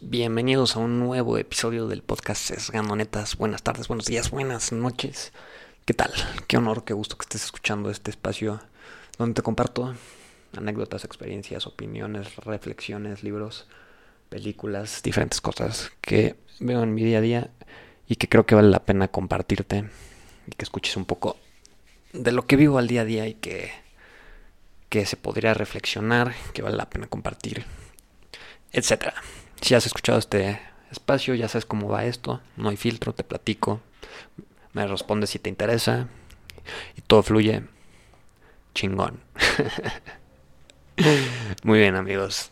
Bienvenidos a un nuevo episodio del podcast Sesgando. Buenas tardes, buenos días, buenas noches. ¿Qué tal? Qué honor, qué gusto que estés escuchando este espacio donde te comparto anécdotas, experiencias, opiniones, reflexiones, libros, películas, diferentes cosas que veo en mi día a día y que creo que vale la pena compartirte y que escuches un poco de lo que vivo al día a día y que, que se podría reflexionar, que vale la pena compartir etcétera. Si has escuchado este espacio, ya sabes cómo va esto, no hay filtro, te platico, me respondes si te interesa y todo fluye chingón. Muy bien amigos.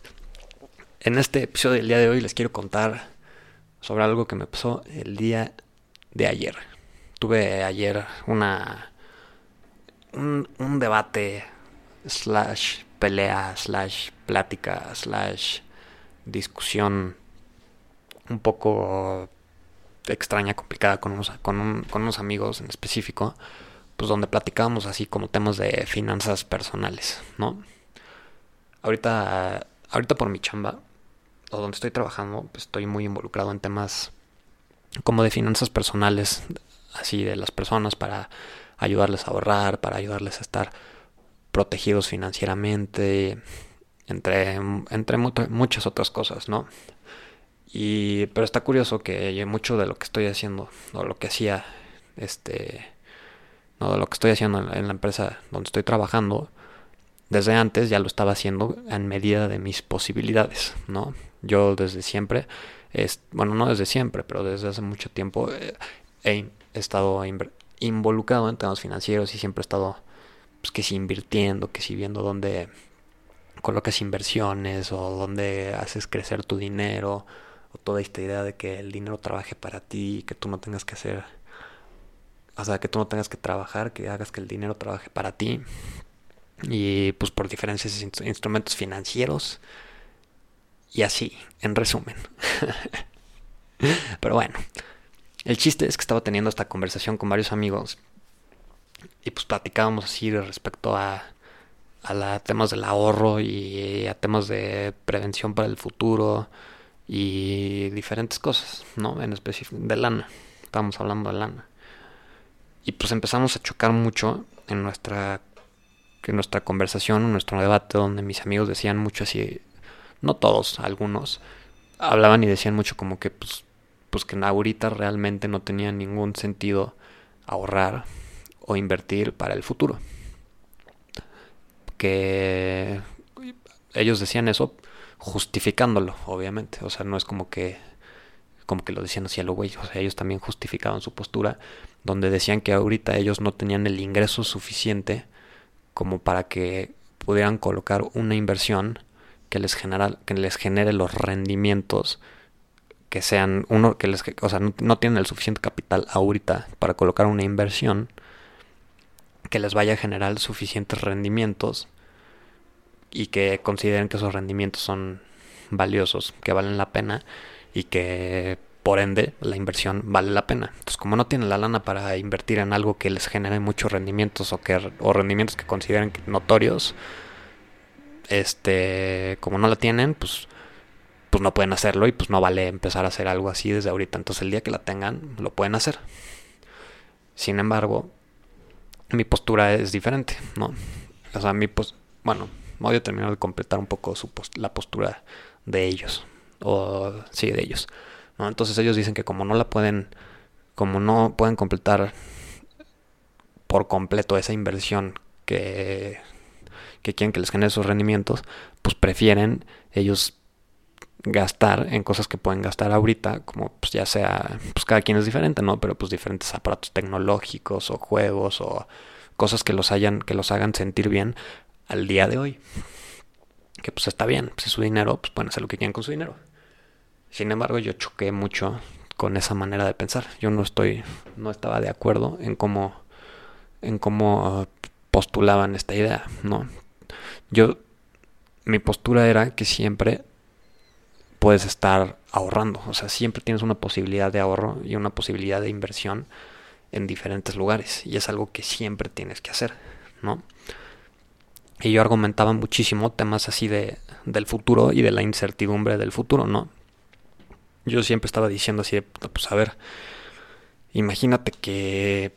En este episodio del día de hoy les quiero contar sobre algo que me pasó el día de ayer. Tuve ayer una un, un debate slash pelea slash plática slash discusión un poco extraña, complicada con unos, con, unos amigos en específico, pues donde platicábamos así como temas de finanzas personales, ¿no? Ahorita, ahorita por mi chamba, o donde estoy trabajando, pues estoy muy involucrado en temas como de finanzas personales, así de las personas para ayudarles a ahorrar, para ayudarles a estar protegidos financieramente, entre, entre muchas otras cosas, ¿no? Y, pero está curioso que mucho de lo que estoy haciendo, o lo que hacía, este, no, de lo que estoy haciendo en, la empresa donde estoy trabajando, desde antes ya lo estaba haciendo en medida de mis posibilidades, ¿no? Yo desde siempre, es, bueno, no desde siempre, pero desde hace mucho tiempo eh, he estado involucrado en temas financieros y siempre he estado, pues, que si invirtiendo, que si viendo dónde colocas inversiones o donde haces crecer tu dinero o toda esta idea de que el dinero trabaje para ti, que tú no tengas que hacer, o sea, que tú no tengas que trabajar, que hagas que el dinero trabaje para ti y pues por diferentes instrumentos financieros y así, en resumen. Pero bueno, el chiste es que estaba teniendo esta conversación con varios amigos y pues platicábamos así respecto a a temas del ahorro y a temas de prevención para el futuro y diferentes cosas, ¿no? En específico, de lana. Estábamos hablando de lana. Y pues empezamos a chocar mucho en nuestra, en nuestra conversación, en nuestro debate, donde mis amigos decían mucho así, no todos, algunos, hablaban y decían mucho como que pues, pues que ahorita realmente no tenía ningún sentido ahorrar o invertir para el futuro que ellos decían eso justificándolo, obviamente. O sea, no es como que como que lo decían así a lo güey. O sea, ellos también justificaban su postura, donde decían que ahorita ellos no tenían el ingreso suficiente como para que pudieran colocar una inversión que les genera, que les genere los rendimientos que sean uno que les o sea no, no tienen el suficiente capital ahorita para colocar una inversión que les vaya a generar suficientes rendimientos y que consideren que esos rendimientos son valiosos, que valen la pena y que por ende la inversión vale la pena. Entonces, como no tienen la lana para invertir en algo que les genere muchos rendimientos o que o rendimientos que consideren notorios, este, como no la tienen, pues pues no pueden hacerlo y pues no vale empezar a hacer algo así desde ahorita. Entonces, el día que la tengan, lo pueden hacer. Sin embargo, mi postura es diferente, ¿no? O sea, mi pues, bueno, voy a de completar un poco su la postura de ellos, o sí, de ellos, ¿no? Entonces ellos dicen que como no la pueden, como no pueden completar por completo esa inversión que, que quieren que les genere sus rendimientos, pues prefieren ellos gastar en cosas que pueden gastar ahorita, como pues ya sea, pues cada quien es diferente, ¿no? Pero pues diferentes aparatos tecnológicos o juegos o cosas que los hayan, que los hagan sentir bien al día de hoy. Que pues está bien, pues es su dinero, pues pueden hacer lo que quieran con su dinero. Sin embargo, yo choqué mucho con esa manera de pensar. Yo no estoy, no estaba de acuerdo en cómo, en cómo postulaban esta idea, ¿no? Yo, mi postura era que siempre puedes estar ahorrando. O sea, siempre tienes una posibilidad de ahorro y una posibilidad de inversión en diferentes lugares. Y es algo que siempre tienes que hacer, ¿no? Y yo argumentaba muchísimo temas así de, del futuro y de la incertidumbre del futuro, ¿no? yo siempre estaba diciendo así, pues a ver, imagínate que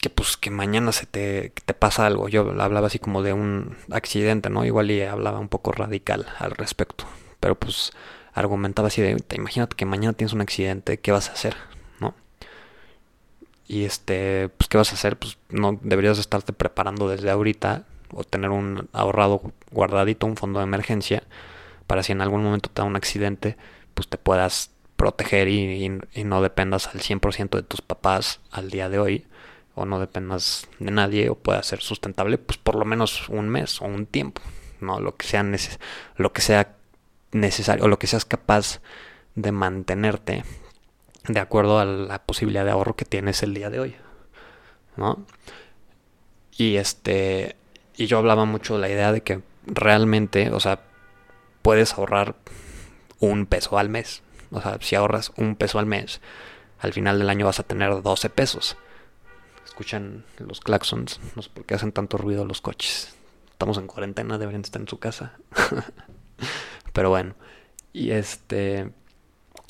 que pues que mañana se te, te, pasa algo. Yo hablaba así como de un accidente, ¿no? Igual y hablaba un poco radical al respecto. Pero pues argumentaba así de, imagínate que mañana tienes un accidente, ¿qué vas a hacer? ¿No? Y este, pues ¿qué vas a hacer? Pues no deberías estarte preparando desde ahorita o tener un ahorrado guardadito, un fondo de emergencia, para si en algún momento te da un accidente, pues te puedas proteger y, no dependas al 100% de tus papás al día de hoy o no dependas de nadie o pueda ser sustentable pues por lo menos un mes o un tiempo no lo que sea lo que sea necesario o lo que seas capaz de mantenerte de acuerdo a la posibilidad de ahorro que tienes el día de hoy no y este y yo hablaba mucho de la idea de que realmente o sea puedes ahorrar un peso al mes o sea si ahorras un peso al mes al final del año vas a tener 12 pesos escuchan los claxons. No sé por qué hacen tanto ruido los coches. Estamos en cuarentena, deberían estar en su casa. Pero bueno. Y este.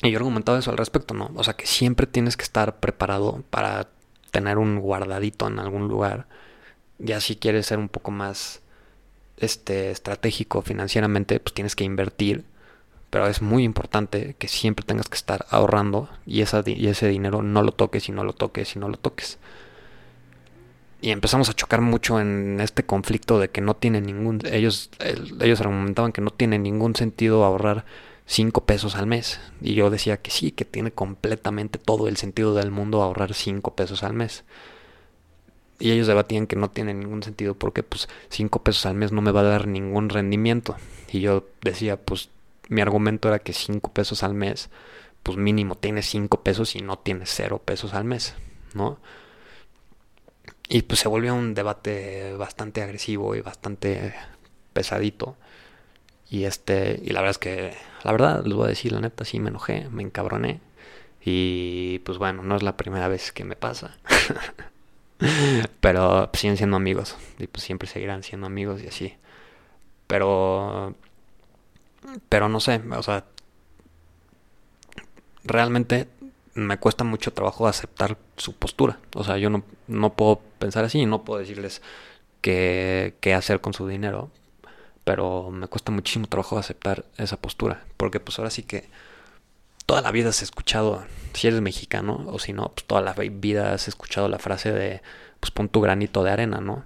Y yo argumentaba eso al respecto, ¿no? O sea que siempre tienes que estar preparado para tener un guardadito en algún lugar. Ya si quieres ser un poco más este estratégico financieramente, pues tienes que invertir. Pero es muy importante que siempre tengas que estar ahorrando y, esa, y ese dinero no lo toques y no lo toques y no lo toques y empezamos a chocar mucho en este conflicto de que no tiene ningún ellos ellos argumentaban que no tiene ningún sentido ahorrar 5 pesos al mes. Y yo decía que sí que tiene completamente todo el sentido del mundo ahorrar 5 pesos al mes. Y ellos debatían que no tiene ningún sentido porque pues 5 pesos al mes no me va a dar ningún rendimiento. Y yo decía pues mi argumento era que 5 pesos al mes pues mínimo tiene 5 pesos y no tiene 0 pesos al mes no y pues se volvió un debate bastante agresivo y bastante pesadito. Y este, y la verdad es que, la verdad, les voy a decir, la neta, sí me enojé, me encabroné. Y pues bueno, no es la primera vez que me pasa. Pero pues, siguen siendo amigos. Y pues siempre seguirán siendo amigos y así. Pero. Pero no sé, o sea. Realmente me cuesta mucho trabajo aceptar su postura. O sea, yo no, no puedo pensar así, no puedo decirles qué, qué hacer con su dinero, pero me cuesta muchísimo trabajo aceptar esa postura, porque pues ahora sí que toda la vida has escuchado, si eres mexicano o si no, pues toda la vida has escuchado la frase de, pues pon tu granito de arena, ¿no?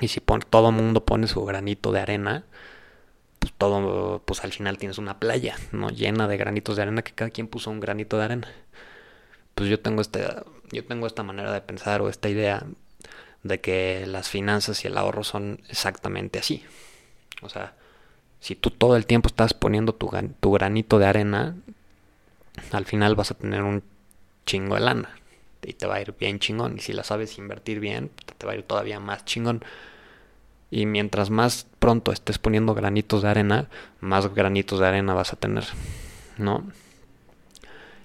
Y si pon, todo el mundo pone su granito de arena, pues todo, pues al final tienes una playa, ¿no? Llena de granitos de arena que cada quien puso un granito de arena. Pues yo tengo este, yo tengo esta manera de pensar o esta idea de que las finanzas y el ahorro son exactamente así. O sea, si tú todo el tiempo estás poniendo tu, tu granito de arena, al final vas a tener un chingo de lana y te va a ir bien chingón. Y si la sabes invertir bien, te va a ir todavía más chingón. Y mientras más pronto estés poniendo granitos de arena, más granitos de arena vas a tener, ¿no?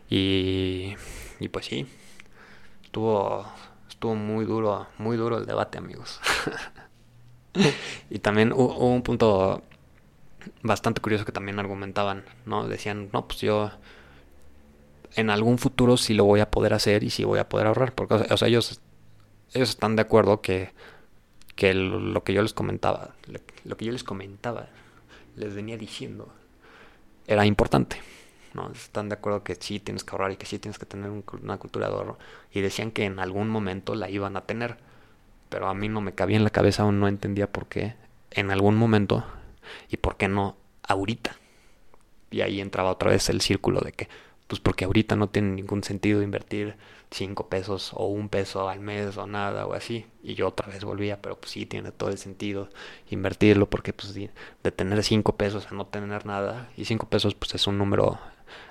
Y, y pues sí, estuvo, estuvo muy duro, muy duro el debate, amigos. y también hubo un punto bastante curioso que también argumentaban, ¿no? Decían, no, pues yo en algún futuro sí lo voy a poder hacer y sí voy a poder ahorrar. Porque, o sea, ellos, ellos están de acuerdo que que lo que yo les comentaba, lo que yo les comentaba, les venía diciendo, era importante. ¿no? Están de acuerdo que sí tienes que ahorrar y que sí tienes que tener una cultura de ahorro. Y decían que en algún momento la iban a tener. Pero a mí no me cabía en la cabeza, aún no entendía por qué en algún momento y por qué no ahorita. Y ahí entraba otra vez el círculo de que, pues porque ahorita no tiene ningún sentido invertir 5 pesos o un peso al mes o nada o así. Y yo otra vez volvía, pero pues sí tiene todo el sentido invertirlo porque pues de tener 5 pesos a no tener nada. Y 5 pesos pues es un número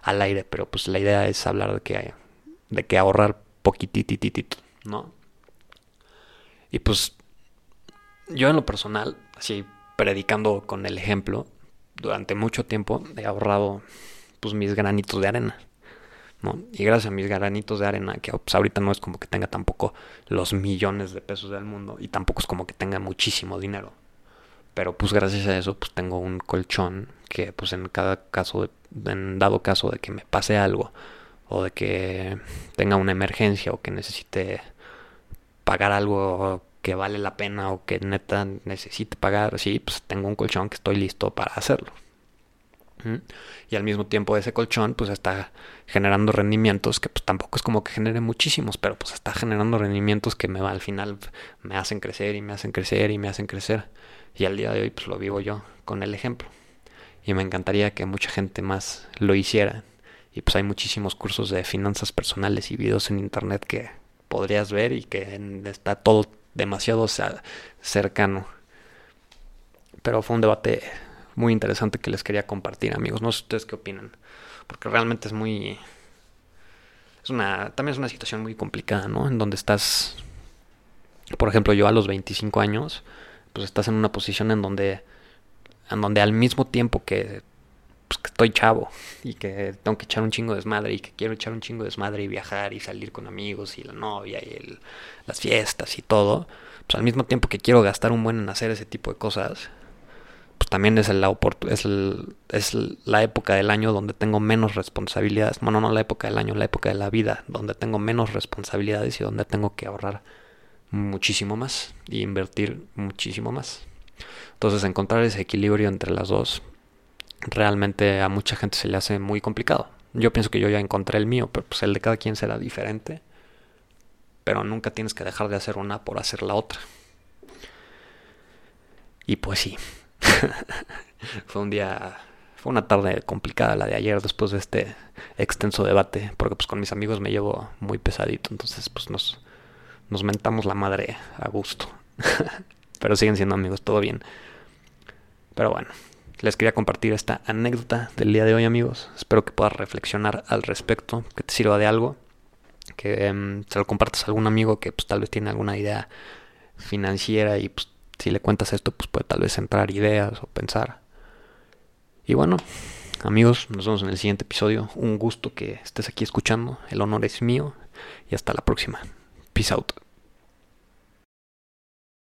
al aire, pero pues la idea es hablar de que, de que ahorrar poquitititito, ¿no? Y pues yo en lo personal, así predicando con el ejemplo, durante mucho tiempo he ahorrado pues mis granitos de arena. Y gracias a mis granitos de arena, que pues, ahorita no es como que tenga tampoco los millones de pesos del mundo y tampoco es como que tenga muchísimo dinero. Pero pues gracias a eso pues tengo un colchón que pues en cada caso, en dado caso de que me pase algo o de que tenga una emergencia o que necesite pagar algo que vale la pena o que neta necesite pagar, sí, pues tengo un colchón que estoy listo para hacerlo. Y al mismo tiempo ese colchón pues está generando rendimientos que pues tampoco es como que genere muchísimos, pero pues está generando rendimientos que me al final me hacen crecer y me hacen crecer y me hacen crecer. Y al día de hoy pues lo vivo yo con el ejemplo. Y me encantaría que mucha gente más lo hiciera. Y pues hay muchísimos cursos de finanzas personales y videos en internet que podrías ver y que está todo demasiado cercano. Pero fue un debate muy interesante que les quería compartir, amigos. No sé ustedes qué opinan, porque realmente es muy es una también es una situación muy complicada, ¿no? En donde estás por ejemplo, yo a los 25 años, pues estás en una posición en donde en donde al mismo tiempo que pues que estoy chavo y que tengo que echar un chingo de desmadre y que quiero echar un chingo de desmadre y viajar y salir con amigos y la novia y las fiestas y todo, pues al mismo tiempo que quiero gastar un buen en hacer ese tipo de cosas, pues también es, la es, es la época del año donde tengo menos responsabilidades. Bueno, no la época del año, la época de la vida, donde tengo menos responsabilidades y donde tengo que ahorrar muchísimo más y invertir muchísimo más. Entonces encontrar ese equilibrio entre las dos realmente a mucha gente se le hace muy complicado. Yo pienso que yo ya encontré el mío, pero pues el de cada quien será diferente. Pero nunca tienes que dejar de hacer una por hacer la otra. Y pues sí. fue un día, fue una tarde complicada la de ayer después de este extenso debate, porque pues con mis amigos me llevo muy pesadito, entonces pues nos, nos mentamos la madre a gusto. pero siguen siendo amigos, todo bien. Pero bueno, les quería compartir esta anécdota del día de hoy, amigos. Espero que puedas reflexionar al respecto, que te sirva de algo, que em, se lo compartas a algún amigo que pues, tal vez tiene alguna idea financiera y pues, si le cuentas esto, pues puede tal vez entrar ideas o pensar. Y bueno, amigos, nos vemos en el siguiente episodio. Un gusto que estés aquí escuchando. El honor es mío y hasta la próxima. Peace out.